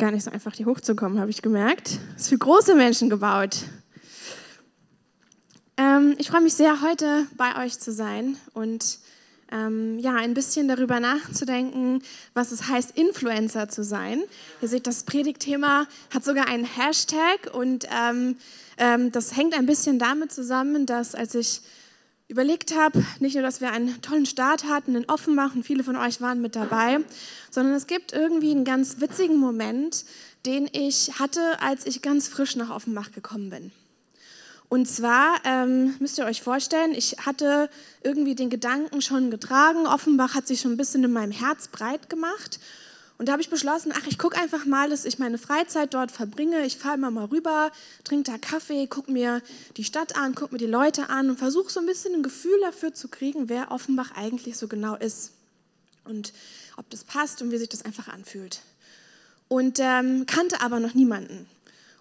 gar nicht so einfach, hier hochzukommen, habe ich gemerkt. Ist für große Menschen gebaut. Ähm, ich freue mich sehr, heute bei euch zu sein und ähm, ja, ein bisschen darüber nachzudenken, was es heißt, Influencer zu sein. Ihr seht, das Predigtthema hat sogar einen Hashtag und ähm, ähm das hängt ein bisschen damit zusammen, dass als ich überlegt habe, nicht nur, dass wir einen tollen Start hatten in Offenbach und viele von euch waren mit dabei, sondern es gibt irgendwie einen ganz witzigen Moment, den ich hatte, als ich ganz frisch nach Offenbach gekommen bin. Und zwar ähm, müsst ihr euch vorstellen, ich hatte irgendwie den Gedanken schon getragen, Offenbach hat sich schon ein bisschen in meinem Herz breit gemacht und da habe ich beschlossen, ach, ich gucke einfach mal, dass ich meine Freizeit dort verbringe. Ich fahre immer mal rüber, trinke da Kaffee, gucke mir die Stadt an, gucke mir die Leute an und versuche so ein bisschen ein Gefühl dafür zu kriegen, wer Offenbach eigentlich so genau ist und ob das passt und wie sich das einfach anfühlt. Und ähm, kannte aber noch niemanden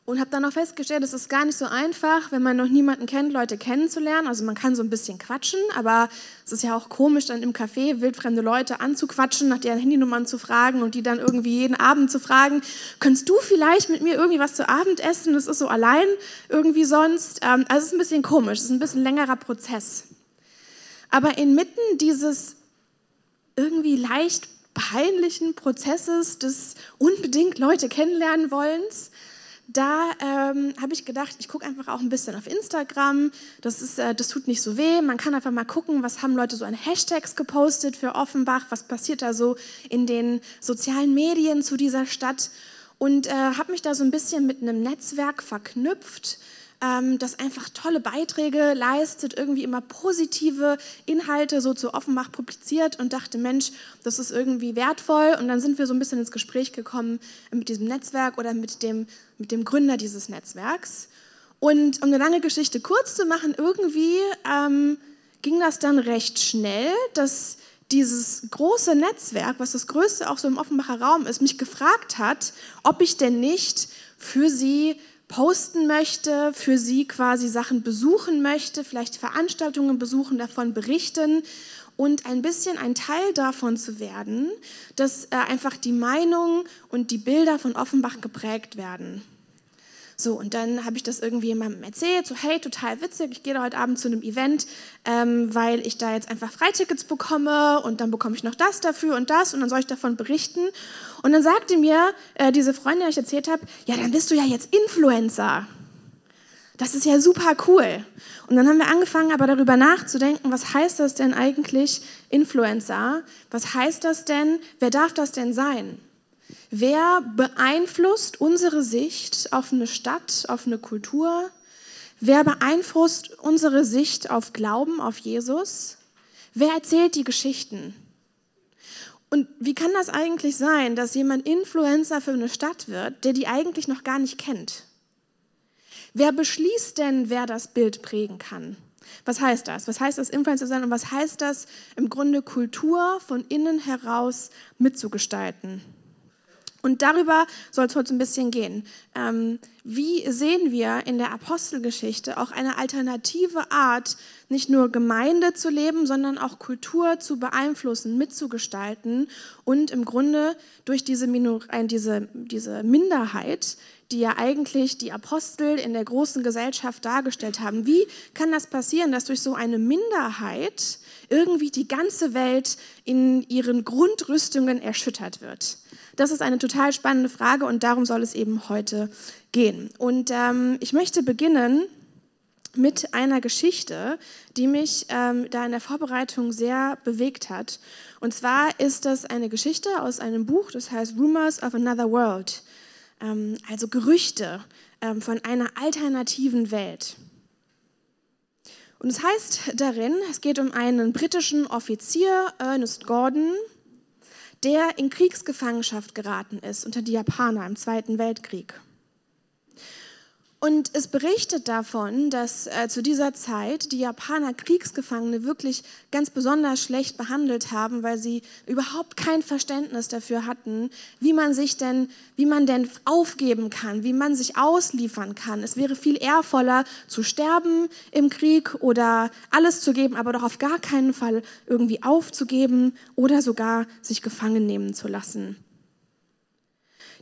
und habe dann auch festgestellt, es ist gar nicht so einfach, wenn man noch niemanden kennt, Leute kennenzulernen. Also man kann so ein bisschen quatschen, aber es ist ja auch komisch, dann im Café wildfremde Leute anzuquatschen, nach deren Handynummern zu fragen und die dann irgendwie jeden Abend zu fragen, könntest du vielleicht mit mir irgendwie was zu Abend essen? Das ist so allein irgendwie sonst. Ähm, also es ist ein bisschen komisch, es ist ein bisschen längerer Prozess. Aber inmitten dieses irgendwie leicht peinlichen Prozesses des unbedingt Leute kennenlernen wollens, da ähm, habe ich gedacht, ich gucke einfach auch ein bisschen auf Instagram. Das, ist, äh, das tut nicht so weh. Man kann einfach mal gucken, was haben Leute so an Hashtags gepostet für Offenbach, was passiert da so in den sozialen Medien zu dieser Stadt. Und äh, habe mich da so ein bisschen mit einem Netzwerk verknüpft ähm, das einfach tolle Beiträge leistet, irgendwie immer positive Inhalte so zu Offenbach publiziert und dachte, Mensch, das ist irgendwie wertvoll. Und dann sind wir so ein bisschen ins Gespräch gekommen mit diesem Netzwerk oder mit dem, mit dem Gründer dieses Netzwerks. Und um eine lange Geschichte kurz zu machen, irgendwie ähm, ging das dann recht schnell, dass dieses große Netzwerk, was das größte auch so im Offenbacher Raum ist, mich gefragt hat, ob ich denn nicht für sie posten möchte, für sie quasi Sachen besuchen möchte, vielleicht Veranstaltungen besuchen, davon berichten und ein bisschen ein Teil davon zu werden, dass äh, einfach die Meinung und die Bilder von Offenbach geprägt werden. So, und dann habe ich das irgendwie jemandem erzählt, so hey, total witzig, ich gehe da heute Abend zu einem Event, ähm, weil ich da jetzt einfach Freitickets bekomme und dann bekomme ich noch das dafür und das und dann soll ich davon berichten. Und dann sagte mir äh, diese Freundin, die ich erzählt habe, ja, dann bist du ja jetzt Influencer. Das ist ja super cool. Und dann haben wir angefangen, aber darüber nachzudenken, was heißt das denn eigentlich Influencer? Was heißt das denn? Wer darf das denn sein? Wer beeinflusst unsere Sicht auf eine Stadt, auf eine Kultur? Wer beeinflusst unsere Sicht auf Glauben, auf Jesus? Wer erzählt die Geschichten? Und wie kann das eigentlich sein, dass jemand Influencer für eine Stadt wird, der die eigentlich noch gar nicht kennt? Wer beschließt denn, wer das Bild prägen kann? Was heißt das? Was heißt das, Influencer sein und was heißt das, im Grunde Kultur von innen heraus mitzugestalten? Und darüber soll es heute ein bisschen gehen. Ähm, wie sehen wir in der Apostelgeschichte auch eine alternative Art, nicht nur Gemeinde zu leben, sondern auch Kultur zu beeinflussen, mitzugestalten und im Grunde durch diese, Minor diese, diese Minderheit, die ja eigentlich die Apostel in der großen Gesellschaft dargestellt haben, wie kann das passieren, dass durch so eine Minderheit irgendwie die ganze Welt in ihren Grundrüstungen erschüttert wird? Das ist eine total spannende Frage und darum soll es eben heute gehen. Und ähm, ich möchte beginnen mit einer Geschichte, die mich ähm, da in der Vorbereitung sehr bewegt hat. Und zwar ist das eine Geschichte aus einem Buch, das heißt Rumors of Another World, ähm, also Gerüchte ähm, von einer alternativen Welt. Und es heißt darin, es geht um einen britischen Offizier, Ernest Gordon, der in Kriegsgefangenschaft geraten ist unter die Japaner im Zweiten Weltkrieg. Und es berichtet davon, dass äh, zu dieser Zeit die Japaner Kriegsgefangene wirklich ganz besonders schlecht behandelt haben, weil sie überhaupt kein Verständnis dafür hatten, wie man sich denn, wie man denn aufgeben kann, wie man sich ausliefern kann. Es wäre viel ehrvoller zu sterben im Krieg oder alles zu geben, aber doch auf gar keinen Fall irgendwie aufzugeben oder sogar sich gefangen nehmen zu lassen.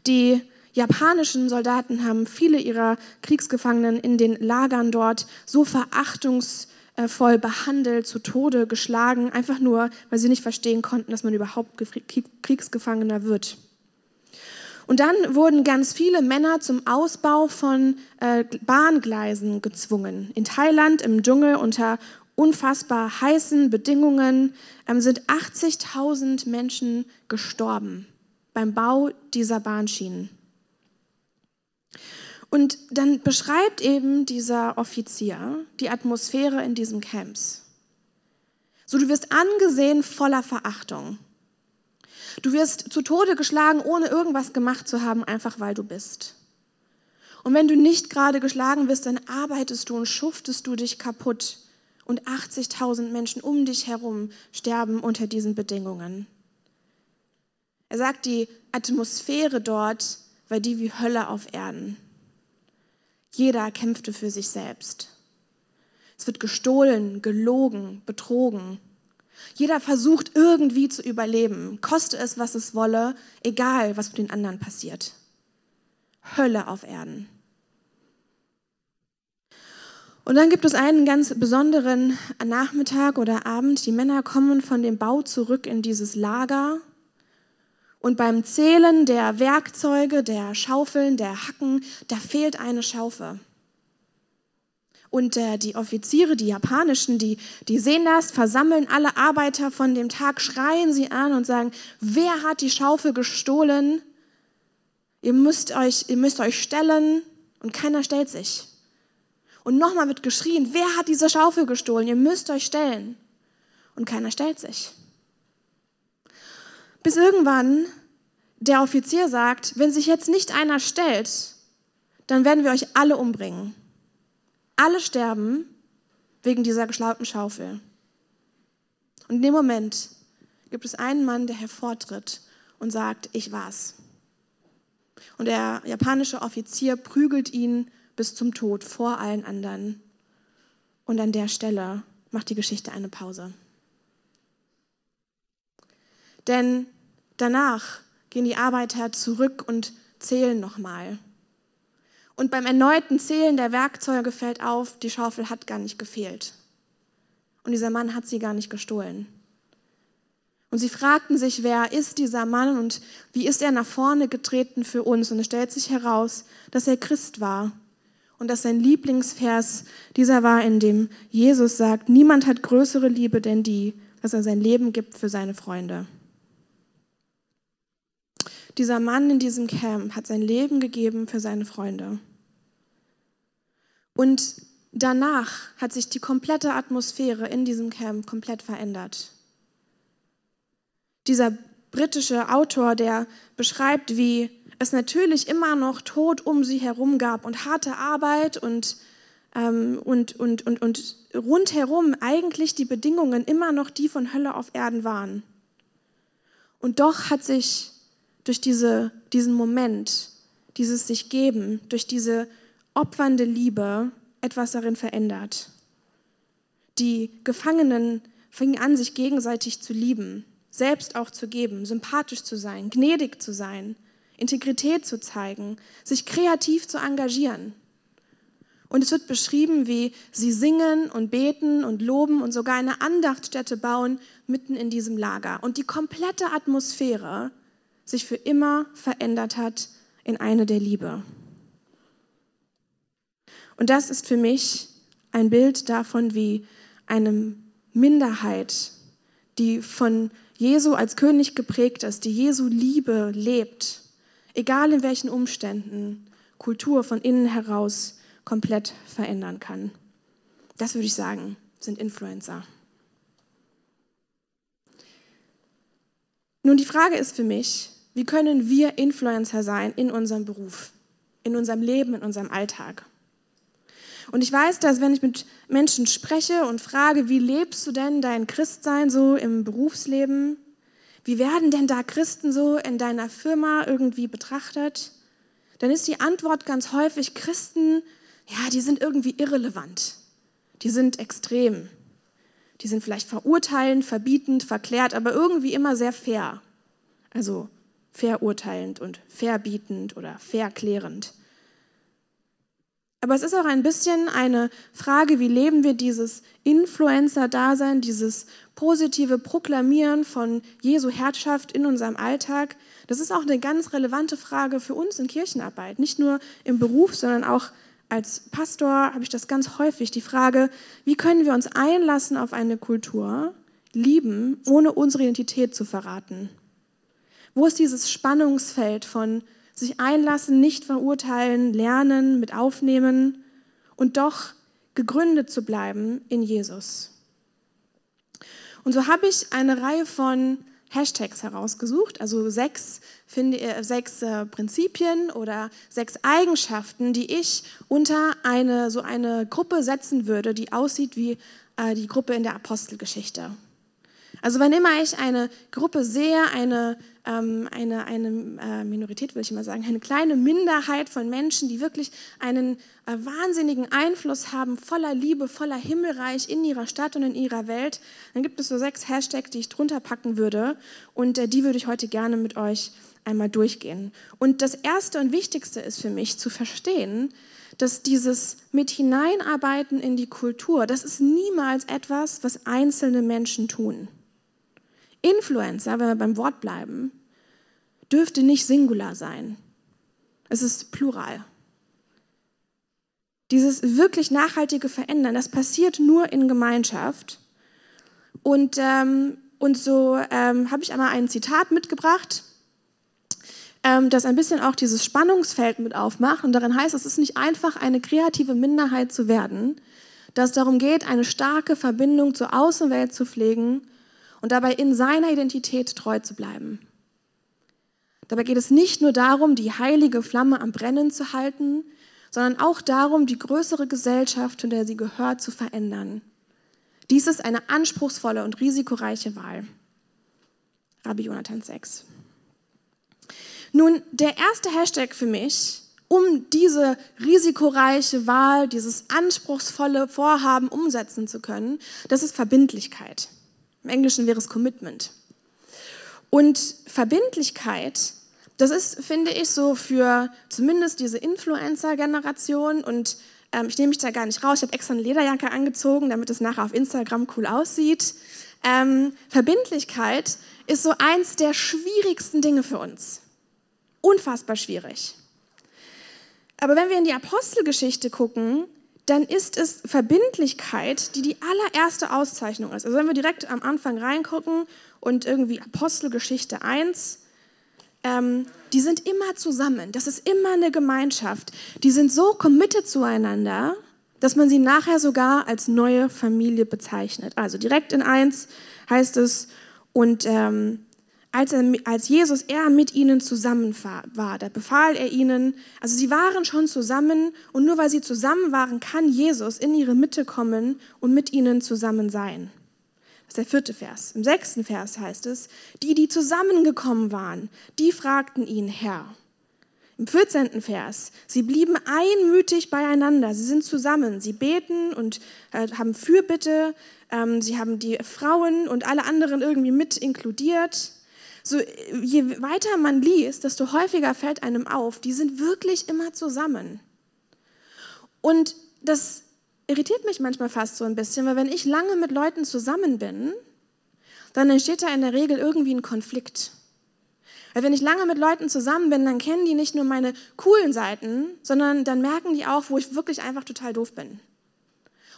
Die japanischen Soldaten haben viele ihrer Kriegsgefangenen in den Lagern dort so verachtungsvoll behandelt, zu Tode geschlagen, einfach nur, weil sie nicht verstehen konnten, dass man überhaupt Kriegsgefangener wird. Und dann wurden ganz viele Männer zum Ausbau von äh, Bahngleisen gezwungen. In Thailand im Dschungel unter unfassbar heißen Bedingungen ähm, sind 80.000 Menschen gestorben beim Bau dieser Bahnschienen. Und dann beschreibt eben dieser Offizier die Atmosphäre in diesen Camps. So, du wirst angesehen voller Verachtung. Du wirst zu Tode geschlagen, ohne irgendwas gemacht zu haben, einfach weil du bist. Und wenn du nicht gerade geschlagen wirst, dann arbeitest du und schuftest du dich kaputt. Und 80.000 Menschen um dich herum sterben unter diesen Bedingungen. Er sagt, die Atmosphäre dort war die wie Hölle auf Erden. Jeder kämpfte für sich selbst. Es wird gestohlen, gelogen, betrogen. Jeder versucht irgendwie zu überleben, koste es, was es wolle, egal, was mit den anderen passiert. Hölle auf Erden. Und dann gibt es einen ganz besonderen Nachmittag oder Abend. Die Männer kommen von dem Bau zurück in dieses Lager. Und beim Zählen der Werkzeuge, der Schaufeln, der Hacken, da fehlt eine Schaufel. Und äh, die Offiziere, die japanischen, die, die sehen das, versammeln alle Arbeiter von dem Tag, schreien sie an und sagen, wer hat die Schaufel gestohlen? Ihr müsst euch, ihr müsst euch stellen und keiner stellt sich. Und nochmal wird geschrien, wer hat diese Schaufel gestohlen? Ihr müsst euch stellen. Und keiner stellt sich. Bis irgendwann der Offizier sagt, wenn sich jetzt nicht einer stellt, dann werden wir euch alle umbringen. Alle sterben wegen dieser geschlauten Schaufel. Und in dem Moment gibt es einen Mann, der hervortritt und sagt, ich war's. Und der japanische Offizier prügelt ihn bis zum Tod vor allen anderen. Und an der Stelle macht die Geschichte eine Pause. Denn danach gehen die Arbeiter zurück und zählen nochmal. Und beim erneuten Zählen der Werkzeuge fällt auf, die Schaufel hat gar nicht gefehlt. Und dieser Mann hat sie gar nicht gestohlen. Und sie fragten sich, wer ist dieser Mann und wie ist er nach vorne getreten für uns? Und es stellt sich heraus, dass er Christ war und dass sein Lieblingsvers dieser war, in dem Jesus sagt, niemand hat größere Liebe denn die, dass er sein Leben gibt für seine Freunde. Dieser Mann in diesem Camp hat sein Leben gegeben für seine Freunde. Und danach hat sich die komplette Atmosphäre in diesem Camp komplett verändert. Dieser britische Autor, der beschreibt, wie es natürlich immer noch Tod um sie herum gab und harte Arbeit und, ähm, und, und, und, und rundherum eigentlich die Bedingungen immer noch die von Hölle auf Erden waren. Und doch hat sich durch diese, diesen Moment, dieses sich geben, durch diese opfernde Liebe etwas darin verändert. Die Gefangenen fingen an, sich gegenseitig zu lieben, selbst auch zu geben, sympathisch zu sein, gnädig zu sein, Integrität zu zeigen, sich kreativ zu engagieren. Und es wird beschrieben, wie sie singen und beten und loben und sogar eine Andachtstätte bauen mitten in diesem Lager. Und die komplette Atmosphäre sich für immer verändert hat in eine der Liebe. Und das ist für mich ein Bild davon, wie eine Minderheit, die von Jesu als König geprägt ist, die Jesu Liebe lebt, egal in welchen Umständen, Kultur von innen heraus komplett verändern kann. Das würde ich sagen, sind Influencer. Nun, die Frage ist für mich, wie können wir Influencer sein in unserem Beruf, in unserem Leben, in unserem Alltag? Und ich weiß, dass wenn ich mit Menschen spreche und frage, wie lebst du denn dein Christsein so im Berufsleben? Wie werden denn da Christen so in deiner Firma irgendwie betrachtet? Dann ist die Antwort ganz häufig, Christen, ja, die sind irgendwie irrelevant. Die sind extrem. Die sind vielleicht verurteilend, verbietend, verklärt, aber irgendwie immer sehr fair. Also verurteilend und verbietend oder verklärend. Aber es ist auch ein bisschen eine Frage, wie leben wir dieses Influencer-Dasein, dieses positive Proklamieren von Jesu Herrschaft in unserem Alltag. Das ist auch eine ganz relevante Frage für uns in Kirchenarbeit, nicht nur im Beruf, sondern auch als Pastor habe ich das ganz häufig, die Frage, wie können wir uns einlassen auf eine Kultur, lieben, ohne unsere Identität zu verraten? Wo ist dieses Spannungsfeld von sich einlassen, nicht verurteilen, lernen, mit aufnehmen und doch gegründet zu bleiben in Jesus. Und so habe ich eine Reihe von Hashtags herausgesucht, also sechs, finde, äh, sechs äh, Prinzipien oder sechs Eigenschaften, die ich unter eine, so eine Gruppe setzen würde, die aussieht wie äh, die Gruppe in der Apostelgeschichte. Also wenn immer ich eine Gruppe sehe, eine, ähm, eine, eine äh, Minorität will ich mal sagen, eine kleine Minderheit von Menschen, die wirklich einen äh, wahnsinnigen Einfluss haben, voller Liebe, voller Himmelreich in ihrer Stadt und in ihrer Welt, dann gibt es so sechs Hashtags, die ich drunter packen würde und äh, die würde ich heute gerne mit euch einmal durchgehen. Und das Erste und Wichtigste ist für mich zu verstehen, dass dieses mit hineinarbeiten in die Kultur, das ist niemals etwas, was einzelne Menschen tun. Influencer, wenn wir beim Wort bleiben, dürfte nicht singular sein. Es ist plural. Dieses wirklich nachhaltige Verändern, das passiert nur in Gemeinschaft. Und, ähm, und so ähm, habe ich einmal ein Zitat mitgebracht, ähm, das ein bisschen auch dieses Spannungsfeld mit aufmacht. Und darin heißt, es ist nicht einfach, eine kreative Minderheit zu werden, dass es darum geht, eine starke Verbindung zur Außenwelt zu pflegen und dabei in seiner Identität treu zu bleiben. Dabei geht es nicht nur darum, die heilige Flamme am Brennen zu halten, sondern auch darum, die größere Gesellschaft, in der sie gehört, zu verändern. Dies ist eine anspruchsvolle und risikoreiche Wahl. Rabbi Jonathan 6. Nun, der erste Hashtag für mich, um diese risikoreiche Wahl, dieses anspruchsvolle Vorhaben umsetzen zu können, das ist Verbindlichkeit. Im Englischen wäre es Commitment. Und Verbindlichkeit, das ist, finde ich, so für zumindest diese Influencer-Generation und ähm, ich nehme mich da gar nicht raus. Ich habe extra eine Lederjacke angezogen, damit es nachher auf Instagram cool aussieht. Ähm, Verbindlichkeit ist so eins der schwierigsten Dinge für uns. Unfassbar schwierig. Aber wenn wir in die Apostelgeschichte gucken, dann ist es Verbindlichkeit, die die allererste Auszeichnung ist. Also wenn wir direkt am Anfang reingucken und irgendwie Apostelgeschichte 1, ähm, die sind immer zusammen. Das ist immer eine Gemeinschaft. Die sind so committed zueinander, dass man sie nachher sogar als neue Familie bezeichnet. Also direkt in 1 heißt es, und ähm, als, er, als Jesus er mit ihnen zusammen war, da befahl er ihnen, also sie waren schon zusammen und nur weil sie zusammen waren, kann Jesus in ihre Mitte kommen und mit ihnen zusammen sein. Das ist der vierte Vers. Im sechsten Vers heißt es, die, die zusammengekommen waren, die fragten ihn, Herr. Im 14. Vers, sie blieben einmütig beieinander, sie sind zusammen, sie beten und äh, haben Fürbitte, ähm, sie haben die Frauen und alle anderen irgendwie mit inkludiert so, je weiter man liest, desto häufiger fällt einem auf, die sind wirklich immer zusammen. Und das irritiert mich manchmal fast so ein bisschen, weil wenn ich lange mit Leuten zusammen bin, dann entsteht da in der Regel irgendwie ein Konflikt. Weil wenn ich lange mit Leuten zusammen bin, dann kennen die nicht nur meine coolen Seiten, sondern dann merken die auch, wo ich wirklich einfach total doof bin.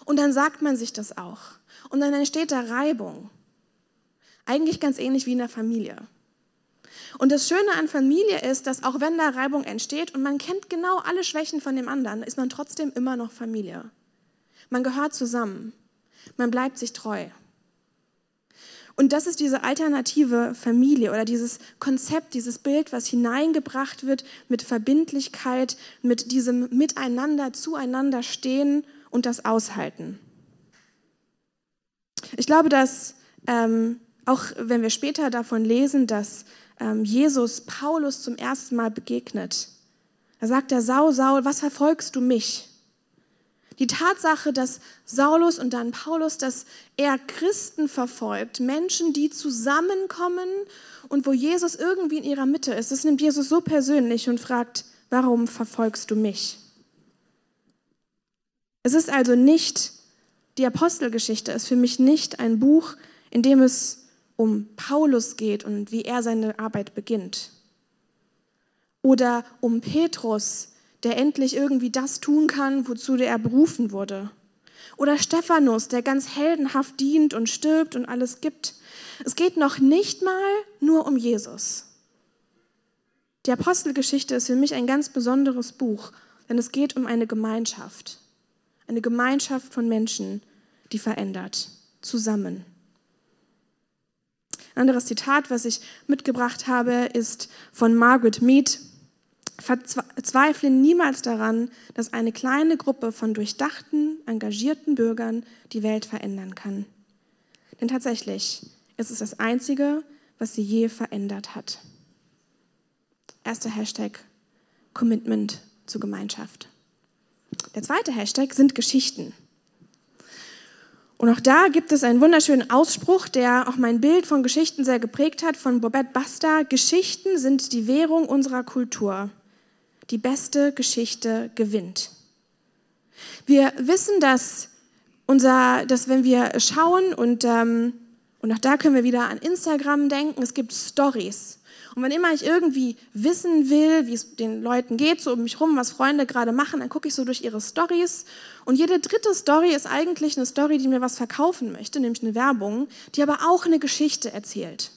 Und dann sagt man sich das auch. Und dann entsteht da Reibung. Eigentlich ganz ähnlich wie in der Familie. Und das Schöne an Familie ist, dass auch wenn da Reibung entsteht und man kennt genau alle Schwächen von dem anderen, ist man trotzdem immer noch Familie. Man gehört zusammen. Man bleibt sich treu. Und das ist diese alternative Familie oder dieses Konzept, dieses Bild, was hineingebracht wird mit Verbindlichkeit, mit diesem Miteinander, zueinander stehen und das aushalten. Ich glaube, dass ähm, auch wenn wir später davon lesen, dass Jesus Paulus zum ersten Mal begegnet. Da sagt er, Saul, Saul, was verfolgst du mich? Die Tatsache, dass Saulus und dann Paulus, dass er Christen verfolgt, Menschen, die zusammenkommen und wo Jesus irgendwie in ihrer Mitte ist, das nimmt Jesus so persönlich und fragt, warum verfolgst du mich? Es ist also nicht, die Apostelgeschichte ist für mich nicht ein Buch, in dem es um Paulus geht und wie er seine Arbeit beginnt. Oder um Petrus, der endlich irgendwie das tun kann, wozu er berufen wurde. Oder Stephanus, der ganz heldenhaft dient und stirbt und alles gibt. Es geht noch nicht mal nur um Jesus. Die Apostelgeschichte ist für mich ein ganz besonderes Buch, denn es geht um eine Gemeinschaft. Eine Gemeinschaft von Menschen, die verändert, zusammen. Ein anderes Zitat, was ich mitgebracht habe, ist von Margaret Mead. Verzweifle niemals daran, dass eine kleine Gruppe von durchdachten, engagierten Bürgern die Welt verändern kann. Denn tatsächlich ist es das Einzige, was sie je verändert hat. Erster Hashtag Commitment zur Gemeinschaft. Der zweite Hashtag sind Geschichten. Und auch da gibt es einen wunderschönen Ausspruch, der auch mein Bild von Geschichten sehr geprägt hat, von Bobette Basta. Geschichten sind die Währung unserer Kultur die beste Geschichte gewinnt. Wir wissen, dass, unser, dass wenn wir schauen und, ähm, und auch da können wir wieder an Instagram denken, es gibt Stories. Und wenn immer ich irgendwie wissen will, wie es den Leuten geht, so um mich rum, was Freunde gerade machen, dann gucke ich so durch ihre Stories. Und jede dritte Story ist eigentlich eine Story, die mir was verkaufen möchte, nämlich eine Werbung, die aber auch eine Geschichte erzählt.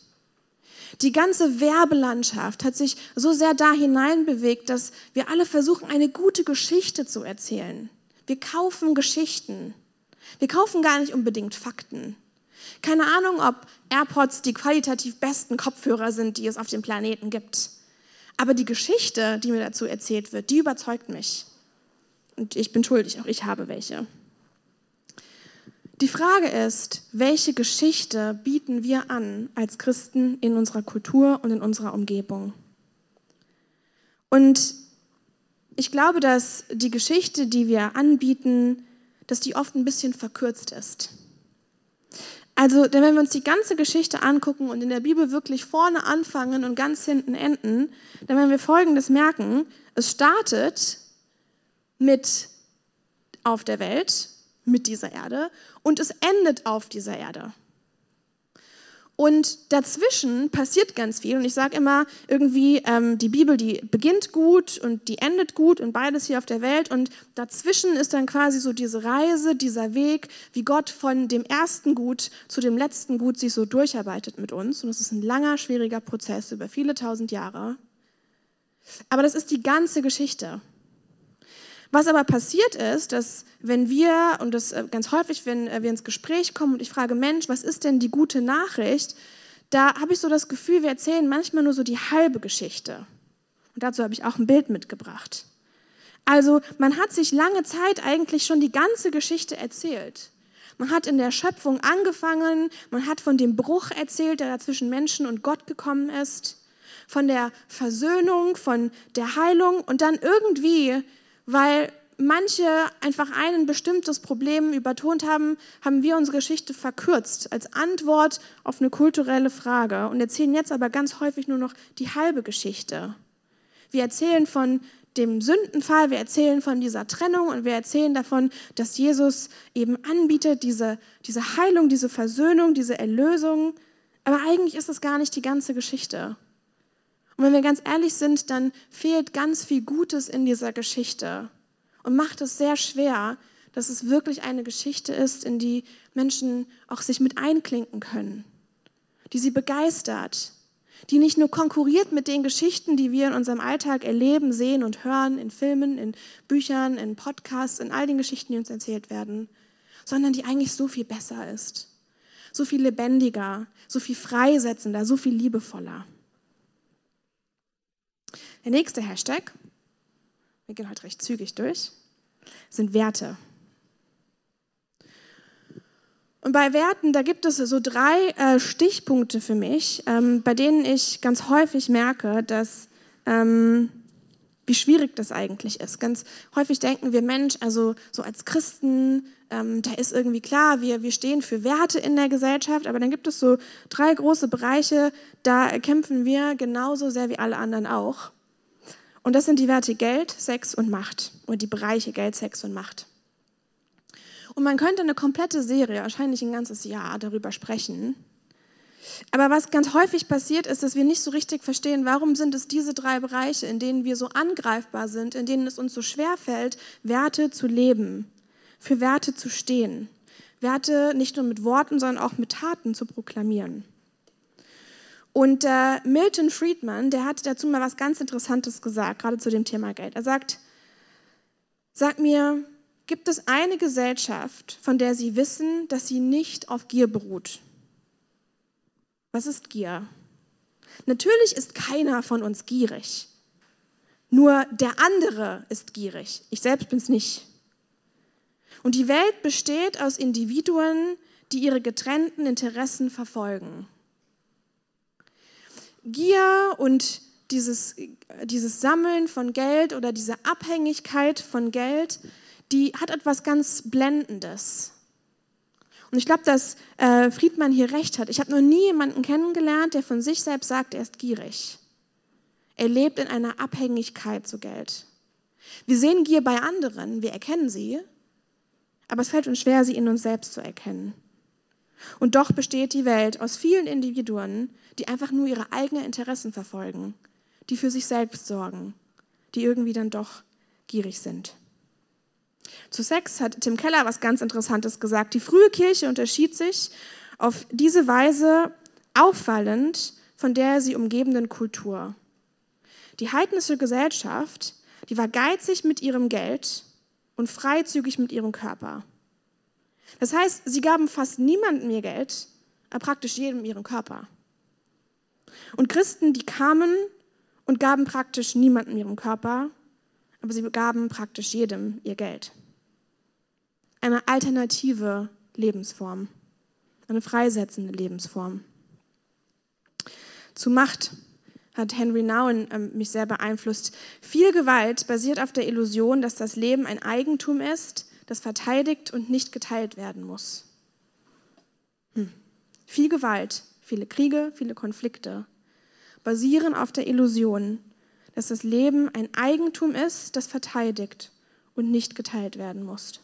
Die ganze Werbelandschaft hat sich so sehr da hineinbewegt, dass wir alle versuchen, eine gute Geschichte zu erzählen. Wir kaufen Geschichten. Wir kaufen gar nicht unbedingt Fakten. Keine Ahnung, ob AirPods die qualitativ besten Kopfhörer sind, die es auf dem Planeten gibt. Aber die Geschichte, die mir dazu erzählt wird, die überzeugt mich. Und ich bin schuldig, auch ich habe welche. Die Frage ist, welche Geschichte bieten wir an als Christen in unserer Kultur und in unserer Umgebung? Und ich glaube, dass die Geschichte, die wir anbieten, dass die oft ein bisschen verkürzt ist. Also, denn wenn wir uns die ganze Geschichte angucken und in der Bibel wirklich vorne anfangen und ganz hinten enden, dann werden wir Folgendes merken. Es startet mit auf der Welt, mit dieser Erde und es endet auf dieser Erde. Und dazwischen passiert ganz viel. Und ich sage immer irgendwie, ähm, die Bibel, die beginnt gut und die endet gut und beides hier auf der Welt. Und dazwischen ist dann quasi so diese Reise, dieser Weg, wie Gott von dem ersten Gut zu dem letzten Gut sich so durcharbeitet mit uns. Und das ist ein langer, schwieriger Prozess über viele tausend Jahre. Aber das ist die ganze Geschichte. Was aber passiert ist, dass wenn wir, und das äh, ganz häufig, wenn äh, wir ins Gespräch kommen und ich frage, Mensch, was ist denn die gute Nachricht? Da habe ich so das Gefühl, wir erzählen manchmal nur so die halbe Geschichte. Und dazu habe ich auch ein Bild mitgebracht. Also man hat sich lange Zeit eigentlich schon die ganze Geschichte erzählt. Man hat in der Schöpfung angefangen, man hat von dem Bruch erzählt, der da zwischen Menschen und Gott gekommen ist, von der Versöhnung, von der Heilung und dann irgendwie weil manche einfach ein bestimmtes Problem übertont haben, haben wir unsere Geschichte verkürzt als Antwort auf eine kulturelle Frage und erzählen jetzt aber ganz häufig nur noch die halbe Geschichte. Wir erzählen von dem Sündenfall, wir erzählen von dieser Trennung und wir erzählen davon, dass Jesus eben anbietet, diese, diese Heilung, diese Versöhnung, diese Erlösung. Aber eigentlich ist es gar nicht die ganze Geschichte. Und wenn wir ganz ehrlich sind, dann fehlt ganz viel Gutes in dieser Geschichte und macht es sehr schwer, dass es wirklich eine Geschichte ist, in die Menschen auch sich mit einklinken können, die sie begeistert, die nicht nur konkurriert mit den Geschichten, die wir in unserem Alltag erleben, sehen und hören, in Filmen, in Büchern, in Podcasts, in all den Geschichten, die uns erzählt werden, sondern die eigentlich so viel besser ist, so viel lebendiger, so viel freisetzender, so viel liebevoller. Der nächste Hashtag, wir gehen heute recht zügig durch, sind Werte. Und bei Werten, da gibt es so drei äh, Stichpunkte für mich, ähm, bei denen ich ganz häufig merke, dass, ähm, wie schwierig das eigentlich ist. Ganz häufig denken wir, Mensch, also so als Christen, ähm, da ist irgendwie klar, wir, wir stehen für Werte in der Gesellschaft, aber dann gibt es so drei große Bereiche, da kämpfen wir genauso sehr wie alle anderen auch. Und das sind die Werte Geld, Sex und Macht. Oder die Bereiche Geld, Sex und Macht. Und man könnte eine komplette Serie, wahrscheinlich ein ganzes Jahr, darüber sprechen. Aber was ganz häufig passiert, ist, dass wir nicht so richtig verstehen, warum sind es diese drei Bereiche, in denen wir so angreifbar sind, in denen es uns so schwer fällt, Werte zu leben, für Werte zu stehen, Werte nicht nur mit Worten, sondern auch mit Taten zu proklamieren. Und äh, Milton Friedman, der hat dazu mal was ganz Interessantes gesagt, gerade zu dem Thema Geld. Er sagt, sag mir, gibt es eine Gesellschaft, von der Sie wissen, dass sie nicht auf Gier beruht? Was ist Gier? Natürlich ist keiner von uns gierig. Nur der andere ist gierig. Ich selbst bin es nicht. Und die Welt besteht aus Individuen, die ihre getrennten Interessen verfolgen. Gier und dieses, dieses Sammeln von Geld oder diese Abhängigkeit von Geld, die hat etwas ganz Blendendes. Und ich glaube, dass äh, Friedmann hier recht hat. Ich habe noch nie jemanden kennengelernt, der von sich selbst sagt, er ist gierig. Er lebt in einer Abhängigkeit zu Geld. Wir sehen Gier bei anderen, wir erkennen sie, aber es fällt uns schwer, sie in uns selbst zu erkennen. Und doch besteht die Welt aus vielen Individuen, die einfach nur ihre eigenen Interessen verfolgen, die für sich selbst sorgen, die irgendwie dann doch gierig sind. Zu Sex hat Tim Keller was ganz Interessantes gesagt. Die frühe Kirche unterschied sich auf diese Weise auffallend von der sie umgebenden Kultur. Die heidnische Gesellschaft, die war geizig mit ihrem Geld und freizügig mit ihrem Körper. Das heißt, sie gaben fast niemandem ihr Geld, aber praktisch jedem ihren Körper. Und Christen, die kamen und gaben praktisch niemandem ihren Körper, aber sie gaben praktisch jedem ihr Geld. Eine alternative Lebensform, eine freisetzende Lebensform. Zu Macht hat Henry Nouwen äh, mich sehr beeinflusst. Viel Gewalt basiert auf der Illusion, dass das Leben ein Eigentum ist, das verteidigt und nicht geteilt werden muss. Hm. Viel Gewalt, viele Kriege, viele Konflikte basieren auf der Illusion, dass das Leben ein Eigentum ist, das verteidigt und nicht geteilt werden muss.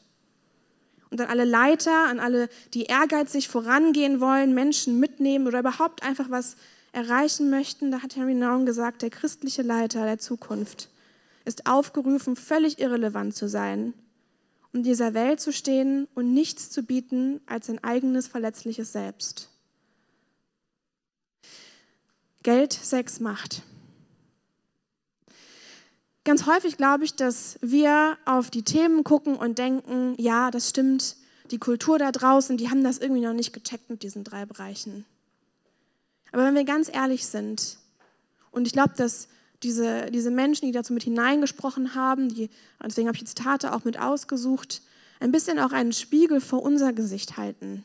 Und an alle Leiter, an alle, die ehrgeizig vorangehen wollen, Menschen mitnehmen oder überhaupt einfach was erreichen möchten, da hat Henry Nouwen gesagt, der christliche Leiter der Zukunft ist aufgerufen, völlig irrelevant zu sein, um dieser Welt zu stehen und nichts zu bieten als sein eigenes verletzliches Selbst. Geld, Sex, Macht. Ganz häufig glaube ich, dass wir auf die Themen gucken und denken, ja, das stimmt, die Kultur da draußen, die haben das irgendwie noch nicht gecheckt mit diesen drei Bereichen. Aber wenn wir ganz ehrlich sind, und ich glaube, dass diese, diese Menschen, die dazu mit hineingesprochen haben, die, deswegen habe ich die Zitate auch mit ausgesucht, ein bisschen auch einen Spiegel vor unser Gesicht halten.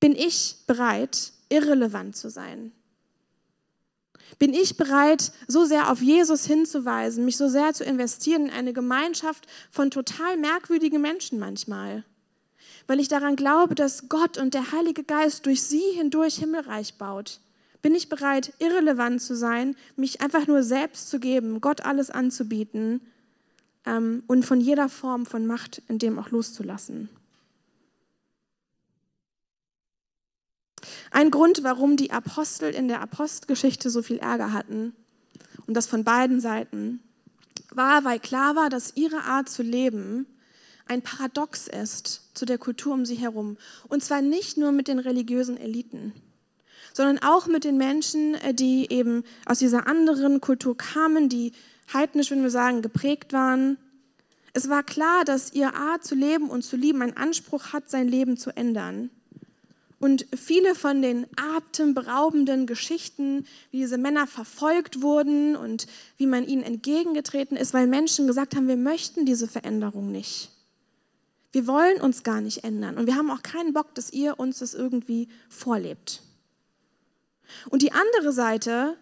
Bin ich bereit, irrelevant zu sein? Bin ich bereit, so sehr auf Jesus hinzuweisen, mich so sehr zu investieren in eine Gemeinschaft von total merkwürdigen Menschen manchmal? Weil ich daran glaube, dass Gott und der Heilige Geist durch sie hindurch Himmelreich baut. Bin ich bereit, irrelevant zu sein, mich einfach nur selbst zu geben, Gott alles anzubieten ähm, und von jeder Form von Macht in dem auch loszulassen? Ein Grund, warum die Apostel in der Apostelgeschichte so viel Ärger hatten, und das von beiden Seiten, war, weil klar war, dass ihre Art zu leben ein Paradox ist zu der Kultur um sie herum. Und zwar nicht nur mit den religiösen Eliten, sondern auch mit den Menschen, äh, die eben aus dieser anderen Kultur kamen, die heidnisch, wenn wir sagen, geprägt waren. Es war klar, dass ihre Art zu leben und zu lieben einen Anspruch hat, sein Leben zu ändern. Und viele von den atemberaubenden Geschichten, wie diese Männer verfolgt wurden und wie man ihnen entgegengetreten ist, weil Menschen gesagt haben, wir möchten diese Veränderung nicht. Wir wollen uns gar nicht ändern und wir haben auch keinen Bock, dass ihr uns das irgendwie vorlebt. Und die andere Seite,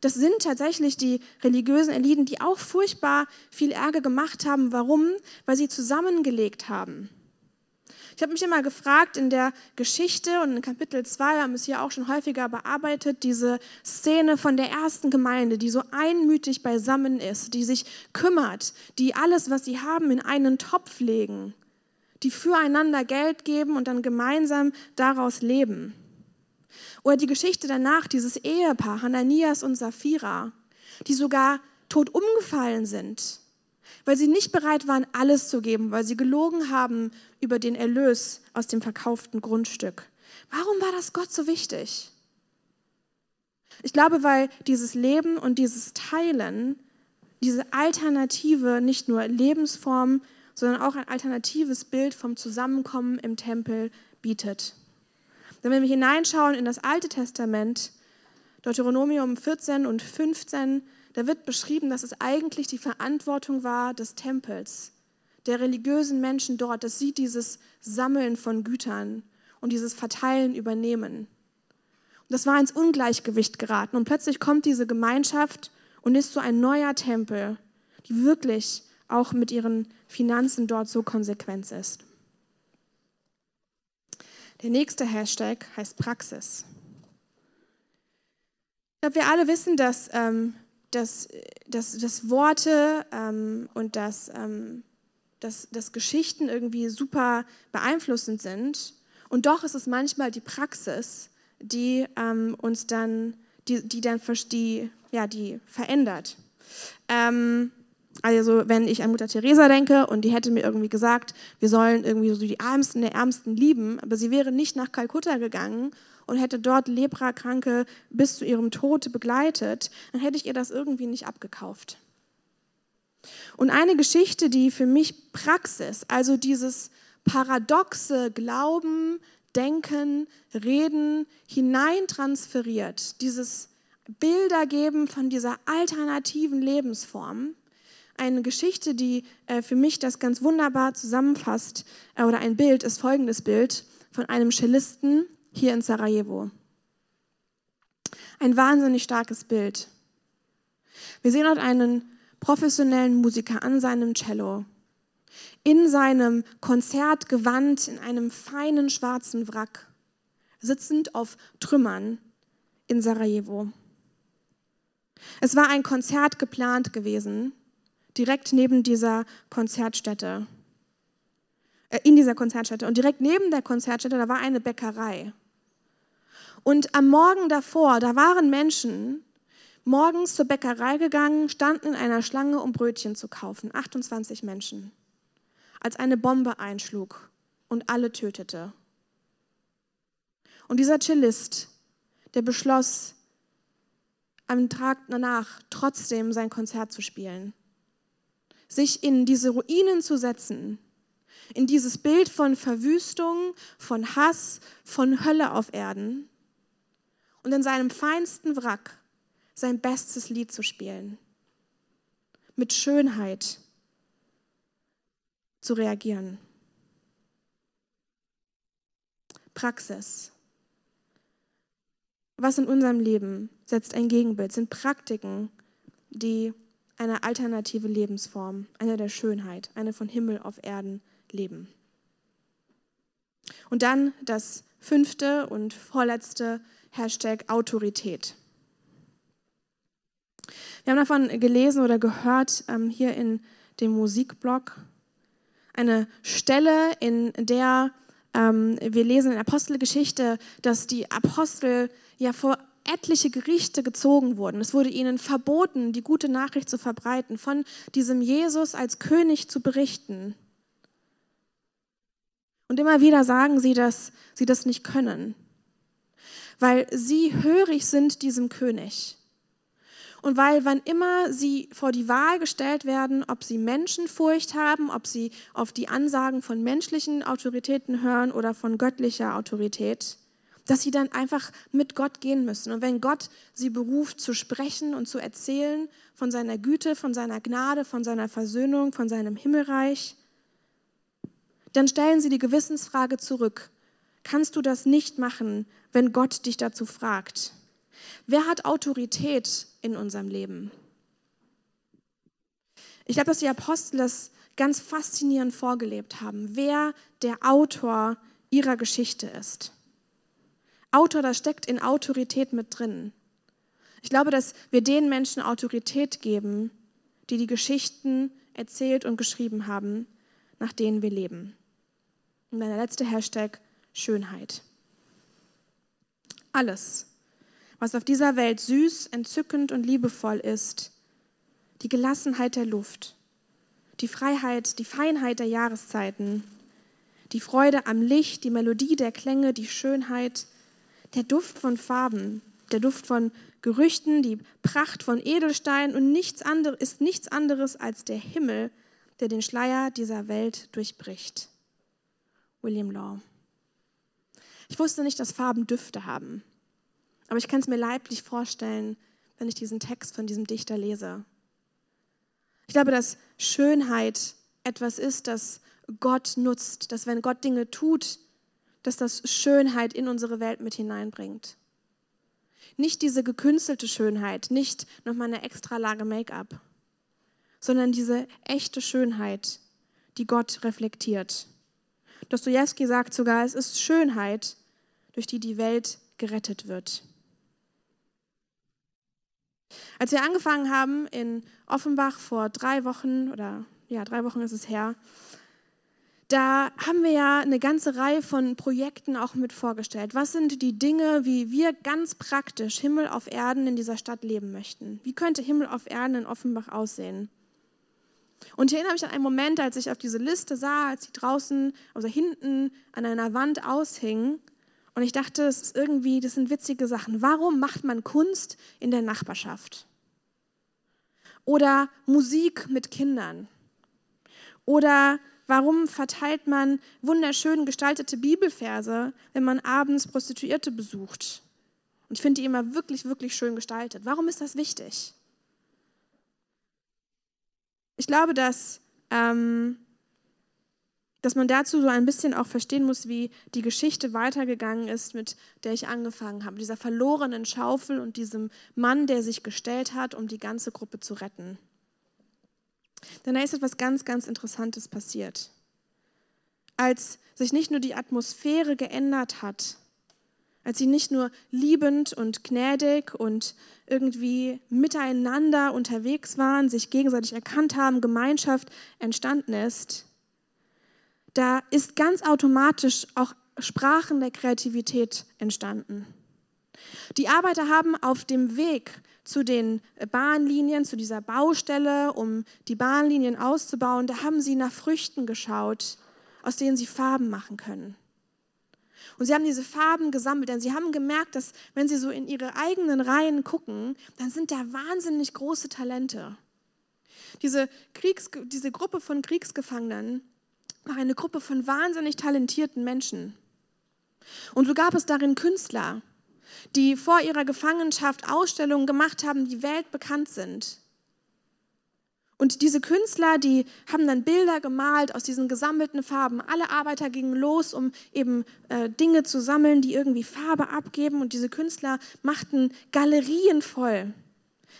das sind tatsächlich die religiösen Eliten, die auch furchtbar viel Ärger gemacht haben. Warum? Weil sie zusammengelegt haben. Ich habe mich immer gefragt in der Geschichte und in Kapitel 2 haben es hier auch schon häufiger bearbeitet, diese Szene von der ersten Gemeinde, die so einmütig beisammen ist, die sich kümmert, die alles, was sie haben, in einen Topf legen, die füreinander Geld geben und dann gemeinsam daraus leben. Oder die Geschichte danach, dieses Ehepaar, Hananias und Sapphira, die sogar tot umgefallen sind weil sie nicht bereit waren, alles zu geben, weil sie gelogen haben über den Erlös aus dem verkauften Grundstück. Warum war das Gott so wichtig? Ich glaube, weil dieses Leben und dieses Teilen, diese alternative, nicht nur Lebensform, sondern auch ein alternatives Bild vom Zusammenkommen im Tempel bietet. Denn wenn wir hineinschauen in das Alte Testament, Deuteronomium 14 und 15, da wird beschrieben, dass es eigentlich die Verantwortung war des Tempels, der religiösen Menschen dort, dass sie dieses Sammeln von Gütern und dieses Verteilen übernehmen. Und das war ins Ungleichgewicht geraten. Und plötzlich kommt diese Gemeinschaft und ist so ein neuer Tempel, die wirklich auch mit ihren Finanzen dort so konsequent ist. Der nächste Hashtag heißt Praxis. Ich glaube, wir alle wissen, dass ähm, dass, dass, dass Worte ähm, und dass, ähm, dass, dass Geschichten irgendwie super beeinflussend sind. Und doch ist es manchmal die Praxis, die ähm, uns dann, die, die dann die, ja, die verändert. Ähm, also wenn ich an Mutter Teresa denke und die hätte mir irgendwie gesagt, wir sollen irgendwie so die Ärmsten der Ärmsten lieben, aber sie wäre nicht nach Kalkutta gegangen und hätte dort Leprakranke bis zu ihrem Tod begleitet, dann hätte ich ihr das irgendwie nicht abgekauft. Und eine Geschichte, die für mich Praxis, also dieses paradoxe Glauben, Denken, Reden hineintransferiert, dieses Bildergeben von dieser alternativen Lebensform, eine Geschichte, die äh, für mich das ganz wunderbar zusammenfasst, äh, oder ein Bild ist folgendes Bild von einem Cellisten, hier in Sarajevo. Ein wahnsinnig starkes Bild. Wir sehen dort einen professionellen Musiker an seinem Cello, in seinem Konzertgewand, in einem feinen schwarzen Wrack, sitzend auf Trümmern in Sarajevo. Es war ein Konzert geplant gewesen, direkt neben dieser Konzertstätte, äh, in dieser Konzertstätte. Und direkt neben der Konzertstätte, da war eine Bäckerei. Und am Morgen davor, da waren Menschen morgens zur Bäckerei gegangen, standen in einer Schlange, um Brötchen zu kaufen. 28 Menschen. Als eine Bombe einschlug und alle tötete. Und dieser Cellist, der beschloss, am Tag danach trotzdem sein Konzert zu spielen. Sich in diese Ruinen zu setzen, in dieses Bild von Verwüstung, von Hass, von Hölle auf Erden und in seinem feinsten Wrack sein bestes Lied zu spielen. Mit Schönheit zu reagieren. Praxis. Was in unserem Leben setzt ein Gegenbild, sind Praktiken, die eine alternative Lebensform, eine der Schönheit, eine von Himmel auf Erden leben. Und dann das fünfte und vorletzte Hashtag Autorität. Wir haben davon gelesen oder gehört ähm, hier in dem Musikblog eine Stelle, in der ähm, wir lesen in Apostelgeschichte, dass die Apostel ja vor etliche Gerichte gezogen wurden. Es wurde ihnen verboten, die gute Nachricht zu verbreiten, von diesem Jesus als König zu berichten. Und immer wieder sagen sie, dass sie das nicht können weil sie hörig sind diesem König. Und weil wann immer sie vor die Wahl gestellt werden, ob sie Menschenfurcht haben, ob sie auf die Ansagen von menschlichen Autoritäten hören oder von göttlicher Autorität, dass sie dann einfach mit Gott gehen müssen. Und wenn Gott sie beruft zu sprechen und zu erzählen von seiner Güte, von seiner Gnade, von seiner Versöhnung, von seinem Himmelreich, dann stellen sie die Gewissensfrage zurück. Kannst du das nicht machen, wenn Gott dich dazu fragt? Wer hat Autorität in unserem Leben? Ich glaube, dass die Apostel das ganz faszinierend vorgelebt haben, wer der Autor ihrer Geschichte ist. Autor, da steckt in Autorität mit drin. Ich glaube, dass wir den Menschen Autorität geben, die die Geschichten erzählt und geschrieben haben, nach denen wir leben. Und der letzte Hashtag Schönheit. Alles, was auf dieser Welt süß, entzückend und liebevoll ist, die Gelassenheit der Luft, die Freiheit, die Feinheit der Jahreszeiten, die Freude am Licht, die Melodie der Klänge, die Schönheit, der Duft von Farben, der Duft von Gerüchten, die Pracht von Edelsteinen und nichts anderes ist nichts anderes als der Himmel, der den Schleier dieser Welt durchbricht. William Law. Ich wusste nicht, dass Farben Düfte haben, aber ich kann es mir leiblich vorstellen, wenn ich diesen Text von diesem Dichter lese. Ich glaube, dass Schönheit etwas ist, das Gott nutzt, dass wenn Gott Dinge tut, dass das Schönheit in unsere Welt mit hineinbringt. Nicht diese gekünstelte Schönheit, nicht nochmal eine extra Lage Make-up, sondern diese echte Schönheit, die Gott reflektiert. Dostoevsky sagt sogar, es ist Schönheit, durch die die Welt gerettet wird. Als wir angefangen haben in Offenbach vor drei Wochen oder ja, drei Wochen ist es her, da haben wir ja eine ganze Reihe von Projekten auch mit vorgestellt. Was sind die Dinge, wie wir ganz praktisch Himmel auf Erden in dieser Stadt leben möchten? Wie könnte Himmel auf Erden in Offenbach aussehen? Und hier erinnere ich an einen Moment, als ich auf diese Liste sah, als sie draußen, also hinten an einer Wand aushing. Und ich dachte, das ist irgendwie, das sind witzige Sachen. Warum macht man Kunst in der Nachbarschaft? Oder Musik mit Kindern? Oder Warum verteilt man wunderschön gestaltete Bibelverse, wenn man abends Prostituierte besucht? Und ich finde die immer wirklich, wirklich schön gestaltet. Warum ist das wichtig? Ich glaube, dass, ähm, dass man dazu so ein bisschen auch verstehen muss, wie die Geschichte weitergegangen ist, mit der ich angefangen habe. Dieser verlorenen Schaufel und diesem Mann, der sich gestellt hat, um die ganze Gruppe zu retten. Denn da ist etwas ganz, ganz Interessantes passiert. Als sich nicht nur die Atmosphäre geändert hat, als sie nicht nur liebend und gnädig und irgendwie miteinander unterwegs waren, sich gegenseitig erkannt haben, Gemeinschaft entstanden ist, da ist ganz automatisch auch Sprachen der Kreativität entstanden. Die Arbeiter haben auf dem Weg zu den Bahnlinien, zu dieser Baustelle, um die Bahnlinien auszubauen, da haben sie nach Früchten geschaut, aus denen sie Farben machen können. Und sie haben diese Farben gesammelt, denn sie haben gemerkt, dass wenn sie so in ihre eigenen Reihen gucken, dann sind da wahnsinnig große Talente. Diese, Kriegs, diese Gruppe von Kriegsgefangenen war eine Gruppe von wahnsinnig talentierten Menschen. Und so gab es darin Künstler, die vor ihrer Gefangenschaft Ausstellungen gemacht haben, die weltbekannt sind. Und diese Künstler, die haben dann Bilder gemalt aus diesen gesammelten Farben. Alle Arbeiter gingen los, um eben äh, Dinge zu sammeln, die irgendwie Farbe abgeben. Und diese Künstler machten Galerien voll.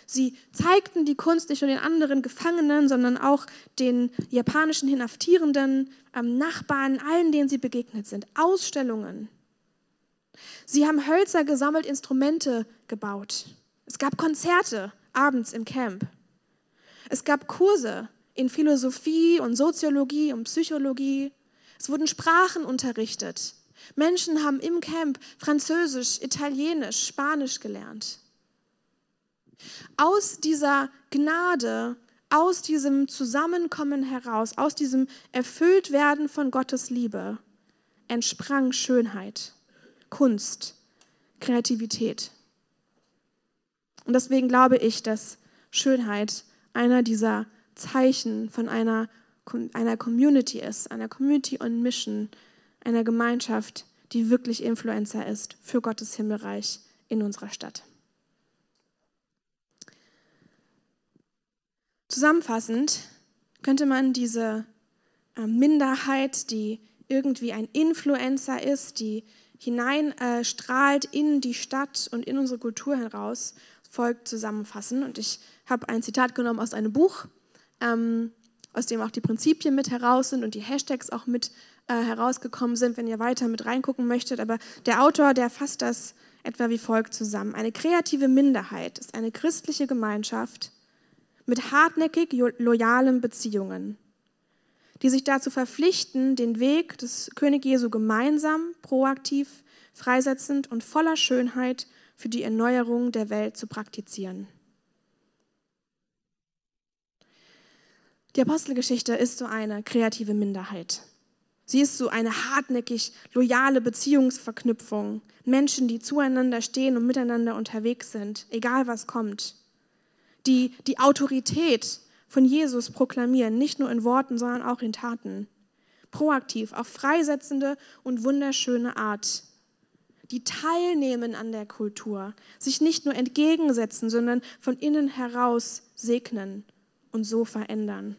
Sie zeigten die Kunst nicht nur den anderen Gefangenen, sondern auch den japanischen Inhaftierenden, ähm, Nachbarn, allen, denen sie begegnet sind. Ausstellungen. Sie haben Hölzer gesammelt, Instrumente gebaut. Es gab Konzerte abends im Camp. Es gab Kurse in Philosophie und Soziologie und Psychologie. Es wurden Sprachen unterrichtet. Menschen haben im Camp Französisch, Italienisch, Spanisch gelernt. Aus dieser Gnade, aus diesem Zusammenkommen heraus, aus diesem Erfülltwerden von Gottes Liebe entsprang Schönheit. Kunst, Kreativität. Und deswegen glaube ich, dass Schönheit einer dieser Zeichen von einer, einer Community ist, einer Community on Mission, einer Gemeinschaft, die wirklich Influencer ist für Gottes Himmelreich in unserer Stadt. Zusammenfassend könnte man diese äh, Minderheit, die irgendwie ein Influencer ist, die hinein äh, strahlt in die Stadt und in unsere Kultur heraus, folgt zusammenfassen. Und ich habe ein Zitat genommen aus einem Buch, ähm, aus dem auch die Prinzipien mit heraus sind und die Hashtags auch mit äh, herausgekommen sind, wenn ihr weiter mit reingucken möchtet. Aber der Autor, der fasst das etwa wie folgt zusammen. Eine kreative Minderheit ist eine christliche Gemeinschaft mit hartnäckig loyalen Beziehungen, die sich dazu verpflichten, den Weg des König Jesu gemeinsam, proaktiv, freisetzend und voller Schönheit für die Erneuerung der Welt zu praktizieren. Die Apostelgeschichte ist so eine kreative Minderheit. Sie ist so eine hartnäckig loyale Beziehungsverknüpfung. Menschen, die zueinander stehen und miteinander unterwegs sind, egal was kommt. Die die Autorität von Jesus proklamieren, nicht nur in Worten, sondern auch in Taten. Proaktiv, auf freisetzende und wunderschöne Art. Die teilnehmen an der Kultur, sich nicht nur entgegensetzen, sondern von innen heraus segnen und so verändern.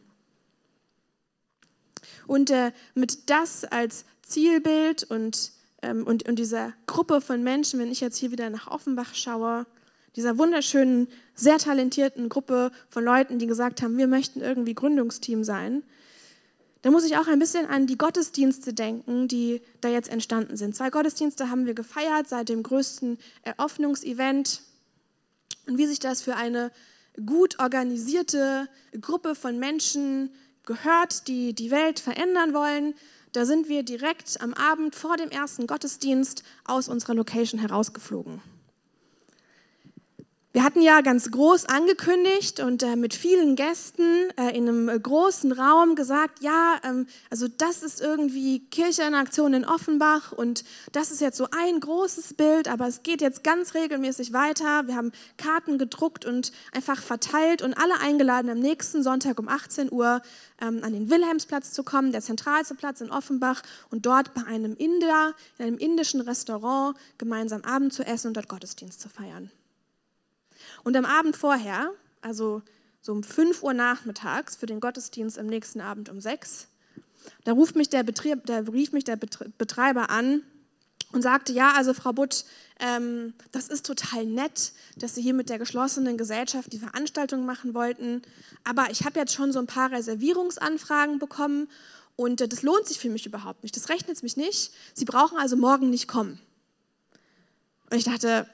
Und äh, mit das als Zielbild und, ähm, und, und dieser Gruppe von Menschen, wenn ich jetzt hier wieder nach Offenbach schaue, dieser wunderschönen, sehr talentierten Gruppe von Leuten, die gesagt haben, wir möchten irgendwie Gründungsteam sein, da muss ich auch ein bisschen an die Gottesdienste denken, die da jetzt entstanden sind. Zwei Gottesdienste haben wir gefeiert seit dem größten Eröffnungsevent. Und wie sich das für eine gut organisierte Gruppe von Menschen gehört, die die Welt verändern wollen, da sind wir direkt am Abend vor dem ersten Gottesdienst aus unserer Location herausgeflogen. Wir hatten ja ganz groß angekündigt und äh, mit vielen Gästen äh, in einem großen Raum gesagt, ja, ähm, also das ist irgendwie Kirche in Aktion in Offenbach und das ist jetzt so ein großes Bild, aber es geht jetzt ganz regelmäßig weiter. Wir haben Karten gedruckt und einfach verteilt und alle eingeladen, am nächsten Sonntag um 18 Uhr ähm, an den Wilhelmsplatz zu kommen, der zentralste Platz in Offenbach und dort bei einem Inder, in einem indischen Restaurant gemeinsam Abend zu essen und dort Gottesdienst zu feiern. Und am Abend vorher, also so um 5 Uhr nachmittags für den Gottesdienst am nächsten Abend um 6, da, ruft mich der Betrieb, da rief mich der Betreiber an und sagte, ja, also Frau Butt, ähm, das ist total nett, dass Sie hier mit der geschlossenen Gesellschaft die Veranstaltung machen wollten, aber ich habe jetzt schon so ein paar Reservierungsanfragen bekommen und äh, das lohnt sich für mich überhaupt nicht, das rechnet mich nicht, Sie brauchen also morgen nicht kommen. Und ich dachte,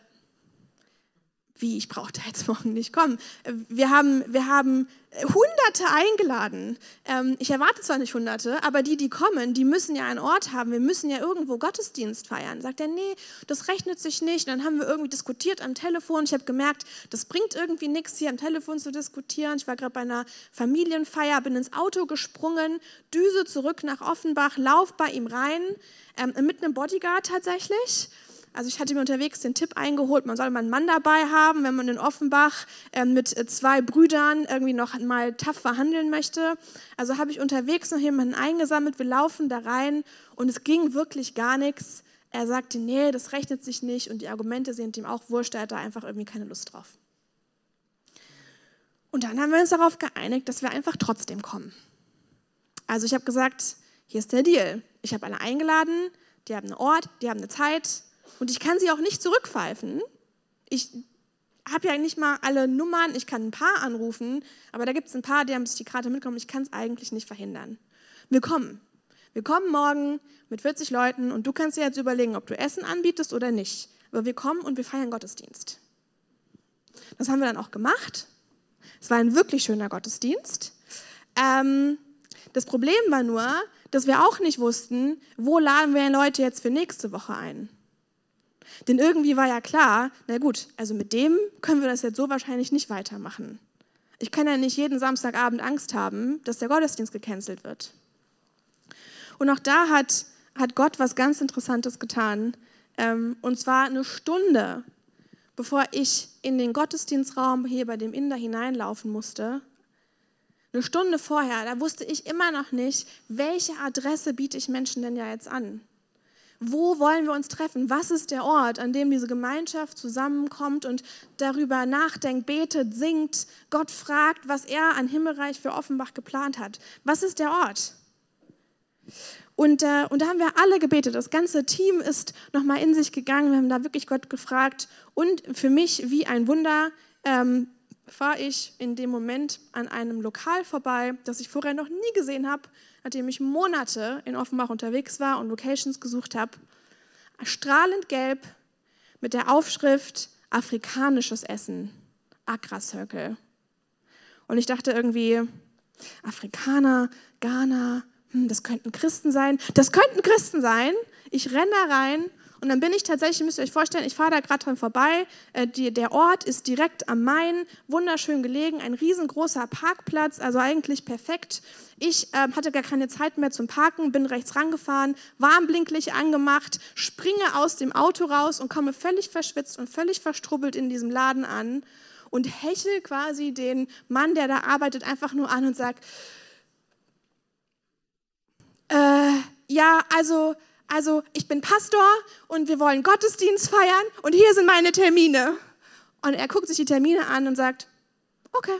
wie, ich brauche da jetzt morgen nicht kommen. Wir haben, wir haben Hunderte eingeladen. Ähm, ich erwarte zwar nicht Hunderte, aber die, die kommen, die müssen ja einen Ort haben. Wir müssen ja irgendwo Gottesdienst feiern. Sagt er, nee, das rechnet sich nicht. dann haben wir irgendwie diskutiert am Telefon. Ich habe gemerkt, das bringt irgendwie nichts, hier am Telefon zu diskutieren. Ich war gerade bei einer Familienfeier, bin ins Auto gesprungen, Düse zurück nach Offenbach, lauf bei ihm rein, ähm, mit einem Bodyguard tatsächlich. Also ich hatte mir unterwegs den Tipp eingeholt, man soll mal einen Mann dabei haben, wenn man in Offenbach äh, mit zwei Brüdern irgendwie noch mal tough verhandeln möchte. Also habe ich unterwegs noch jemanden eingesammelt, wir laufen da rein und es ging wirklich gar nichts. Er sagte, nee, das rechnet sich nicht und die Argumente sind ihm auch wurscht, er hat da einfach irgendwie keine Lust drauf. Und dann haben wir uns darauf geeinigt, dass wir einfach trotzdem kommen. Also ich habe gesagt, hier ist der Deal. Ich habe alle eingeladen, die haben einen Ort, die haben eine Zeit, und ich kann sie auch nicht zurückpfeifen. Ich habe ja nicht mal alle Nummern, ich kann ein paar anrufen, aber da gibt es ein paar, die haben sich die Karte mitgenommen. Ich kann es eigentlich nicht verhindern. Wir kommen. Wir kommen morgen mit 40 Leuten und du kannst dir jetzt überlegen, ob du Essen anbietest oder nicht. Aber wir kommen und wir feiern Gottesdienst. Das haben wir dann auch gemacht. Es war ein wirklich schöner Gottesdienst. Ähm, das Problem war nur, dass wir auch nicht wussten, wo laden wir Leute jetzt für nächste Woche ein. Denn irgendwie war ja klar, na gut, also mit dem können wir das jetzt so wahrscheinlich nicht weitermachen. Ich kann ja nicht jeden Samstagabend Angst haben, dass der Gottesdienst gecancelt wird. Und auch da hat, hat Gott was ganz Interessantes getan. Ähm, und zwar eine Stunde, bevor ich in den Gottesdienstraum hier bei dem Inder hineinlaufen musste, eine Stunde vorher, da wusste ich immer noch nicht, welche Adresse biete ich Menschen denn ja jetzt an. Wo wollen wir uns treffen? Was ist der Ort, an dem diese Gemeinschaft zusammenkommt und darüber nachdenkt, betet, singt, Gott fragt, was er an Himmelreich für Offenbach geplant hat? Was ist der Ort? Und, äh, und da haben wir alle gebetet. Das ganze Team ist nochmal in sich gegangen. Wir haben da wirklich Gott gefragt. Und für mich wie ein Wunder ähm, fahre ich in dem Moment an einem Lokal vorbei, das ich vorher noch nie gesehen habe, nachdem ich Monate in Offenbach unterwegs war und Locations gesucht habe. Strahlend gelb mit der Aufschrift afrikanisches Essen, Accra Circle. Und ich dachte irgendwie, Afrikaner, Ghana, hm, das könnten Christen sein. Das könnten Christen sein. Ich renne da rein und dann bin ich tatsächlich, müsst ihr euch vorstellen, ich fahre da gerade dran vorbei. Äh, die, der Ort ist direkt am Main, wunderschön gelegen, ein riesengroßer Parkplatz, also eigentlich perfekt. Ich äh, hatte gar keine Zeit mehr zum Parken, bin rechts rangefahren, warmblinklich angemacht, springe aus dem Auto raus und komme völlig verschwitzt und völlig verstrubbelt in diesem Laden an und hechel quasi den Mann, der da arbeitet, einfach nur an und sagt, äh, ja, also also ich bin Pastor und wir wollen Gottesdienst feiern und hier sind meine Termine. Und er guckt sich die Termine an und sagt, okay.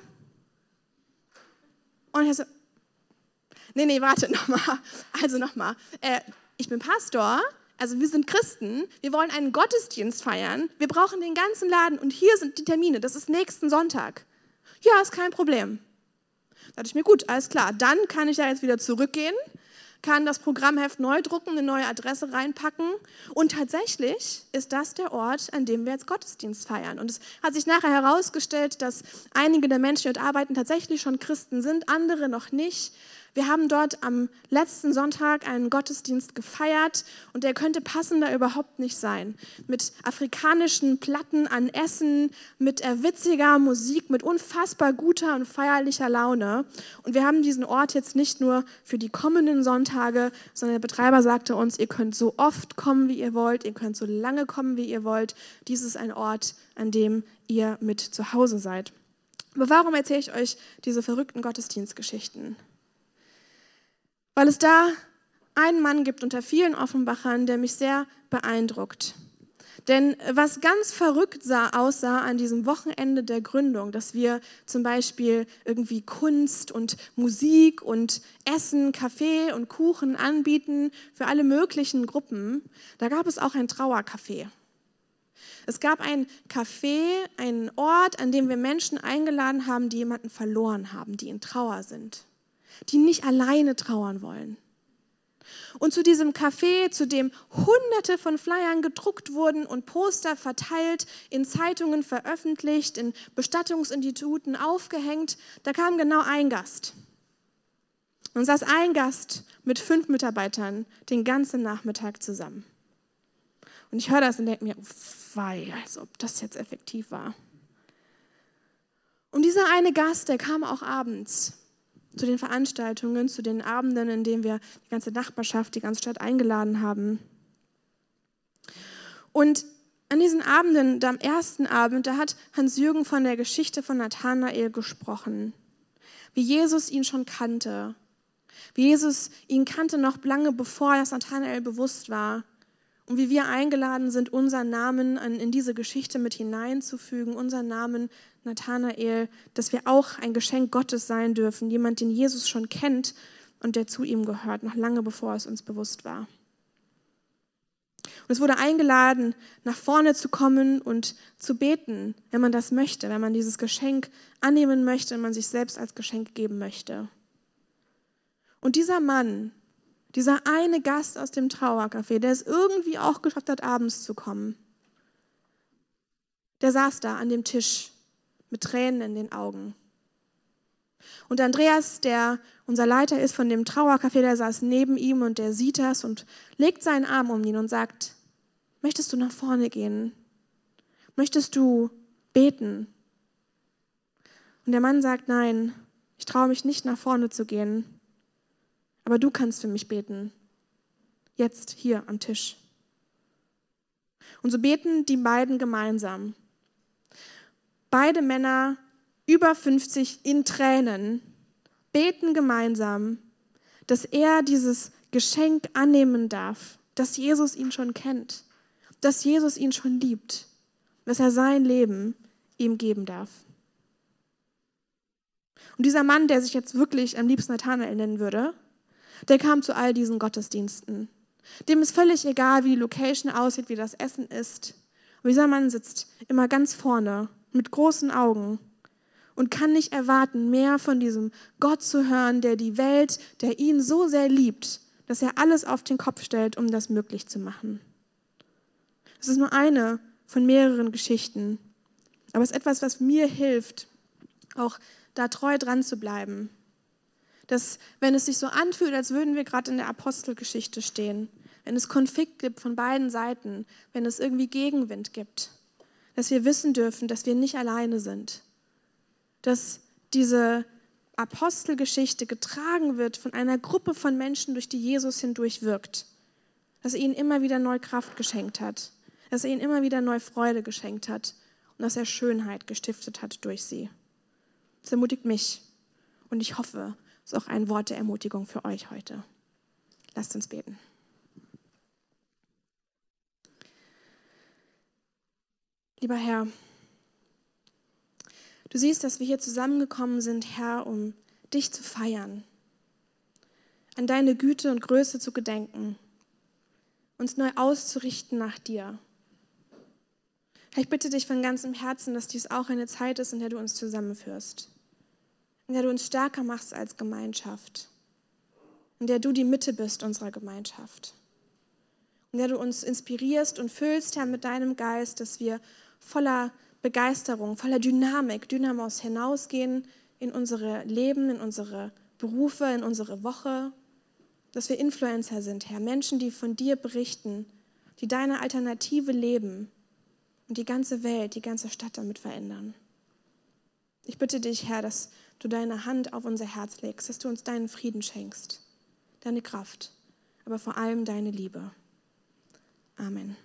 Und er so, nee, nee, warte nochmal. Also nochmal. Äh, ich bin Pastor, also wir sind Christen, wir wollen einen Gottesdienst feiern, wir brauchen den ganzen Laden und hier sind die Termine, das ist nächsten Sonntag. Ja, ist kein Problem. Da dachte ich mir, gut, alles klar, dann kann ich da jetzt wieder zurückgehen kann das Programmheft neu drucken, eine neue Adresse reinpacken. Und tatsächlich ist das der Ort, an dem wir jetzt Gottesdienst feiern. Und es hat sich nachher herausgestellt, dass einige der Menschen, die dort arbeiten, tatsächlich schon Christen sind, andere noch nicht. Wir haben dort am letzten Sonntag einen Gottesdienst gefeiert und der könnte passender überhaupt nicht sein. Mit afrikanischen Platten an Essen, mit witziger Musik, mit unfassbar guter und feierlicher Laune. Und wir haben diesen Ort jetzt nicht nur für die kommenden Sonntage, sondern der Betreiber sagte uns, ihr könnt so oft kommen, wie ihr wollt, ihr könnt so lange kommen, wie ihr wollt. Dies ist ein Ort, an dem ihr mit zu Hause seid. Aber warum erzähle ich euch diese verrückten Gottesdienstgeschichten? Weil es da einen Mann gibt unter vielen Offenbachern, der mich sehr beeindruckt. Denn was ganz verrückt sah, aussah an diesem Wochenende der Gründung, dass wir zum Beispiel irgendwie Kunst und Musik und Essen, Kaffee und Kuchen anbieten für alle möglichen Gruppen, da gab es auch ein Trauercafé. Es gab ein Café, einen Ort, an dem wir Menschen eingeladen haben, die jemanden verloren haben, die in Trauer sind die nicht alleine trauern wollen. Und zu diesem Café, zu dem hunderte von Flyern gedruckt wurden und Poster verteilt, in Zeitungen veröffentlicht, in Bestattungsinstituten aufgehängt, da kam genau ein Gast. Und saß ein Gast mit fünf Mitarbeitern den ganzen Nachmittag zusammen. Und ich höre das und denke mir, wei, als ob das jetzt effektiv war. Und dieser eine Gast, der kam auch abends zu den Veranstaltungen, zu den Abenden, in denen wir die ganze Nachbarschaft, die ganze Stadt eingeladen haben. Und an diesen Abenden, am ersten Abend, da hat Hans-Jürgen von der Geschichte von Nathanael gesprochen, wie Jesus ihn schon kannte, wie Jesus ihn kannte noch lange bevor das Nathanael bewusst war. Und wie wir eingeladen sind, unseren Namen in diese Geschichte mit hineinzufügen, unseren Namen Nathanael, dass wir auch ein Geschenk Gottes sein dürfen, jemand, den Jesus schon kennt und der zu ihm gehört, noch lange bevor es uns bewusst war. Und es wurde eingeladen, nach vorne zu kommen und zu beten, wenn man das möchte, wenn man dieses Geschenk annehmen möchte, wenn man sich selbst als Geschenk geben möchte. Und dieser Mann, dieser eine Gast aus dem Trauercafé, der es irgendwie auch geschafft hat, abends zu kommen, der saß da an dem Tisch mit Tränen in den Augen. Und Andreas, der unser Leiter ist von dem Trauercafé, der saß neben ihm und der sieht das und legt seinen Arm um ihn und sagt, möchtest du nach vorne gehen? Möchtest du beten? Und der Mann sagt, nein, ich traue mich nicht nach vorne zu gehen aber du kannst für mich beten. Jetzt hier am Tisch. Und so beten die beiden gemeinsam. Beide Männer über 50 in Tränen beten gemeinsam, dass er dieses Geschenk annehmen darf, dass Jesus ihn schon kennt, dass Jesus ihn schon liebt, dass er sein Leben ihm geben darf. Und dieser Mann, der sich jetzt wirklich am liebsten Nathanael nennen würde, Der kam zu all diesen Gottesdiensten. Dem ist völlig egal, wie die Location aussieht, wie das Essen ist. Und dieser Mann sitzt immer ganz vorne mit großen Augen und kann nicht erwarten, mehr von diesem Gott zu hören, der die Welt, der ihn so sehr liebt, dass er alles auf den Kopf stellt, um das möglich zu machen. Es ist nur eine von mehreren Geschichten, aber es ist etwas, was mir hilft, auch da treu dran zu bleiben. Dass, wenn es sich so anfühlt, als würden wir gerade in der Apostelgeschichte stehen, wenn es Konflikt gibt von beiden Seiten, wenn es irgendwie Gegenwind gibt, dass wir wissen dürfen, dass wir nicht alleine sind. Dass diese Apostelgeschichte getragen wird von einer Gruppe von Menschen, durch die Jesus hindurch wirkt. Dass er ihnen immer wieder neue Kraft geschenkt hat. Dass er ihnen immer wieder neue Freude geschenkt hat. Und dass er Schönheit gestiftet hat durch sie. Das ermutigt mich. Und ich hoffe, es ist auch ein Wort der Ermutigung für euch heute. Lasst uns beten. Lieber Herr, du siehst, dass wir hier zusammengekommen sind, Herr, um dich zu feiern, an deine Güte und Größe zu gedenken, uns neu auszurichten nach dir. Herr, ich bitte dich von ganzem Herzen, dass dies auch eine Zeit ist, in der du uns zusammenführst, in der du uns stärker machst als Gemeinschaft, in der du die Mitte bist unserer Gemeinschaft, in der du uns inspirierst und füllst, Herr, mit deinem Geist, dass wir voller Begeisterung, voller Dynamik, Dynamos hinausgehen in unsere Leben, in unsere Berufe, in unsere Woche, dass wir Influencer sind, Herr, Menschen, die von dir berichten, die deine Alternative leben und die ganze Welt, die ganze Stadt damit verändern. Ich bitte dich, Herr, dass du deine Hand auf unser Herz legst, dass du uns deinen Frieden schenkst, deine Kraft, aber vor allem deine Liebe. Amen.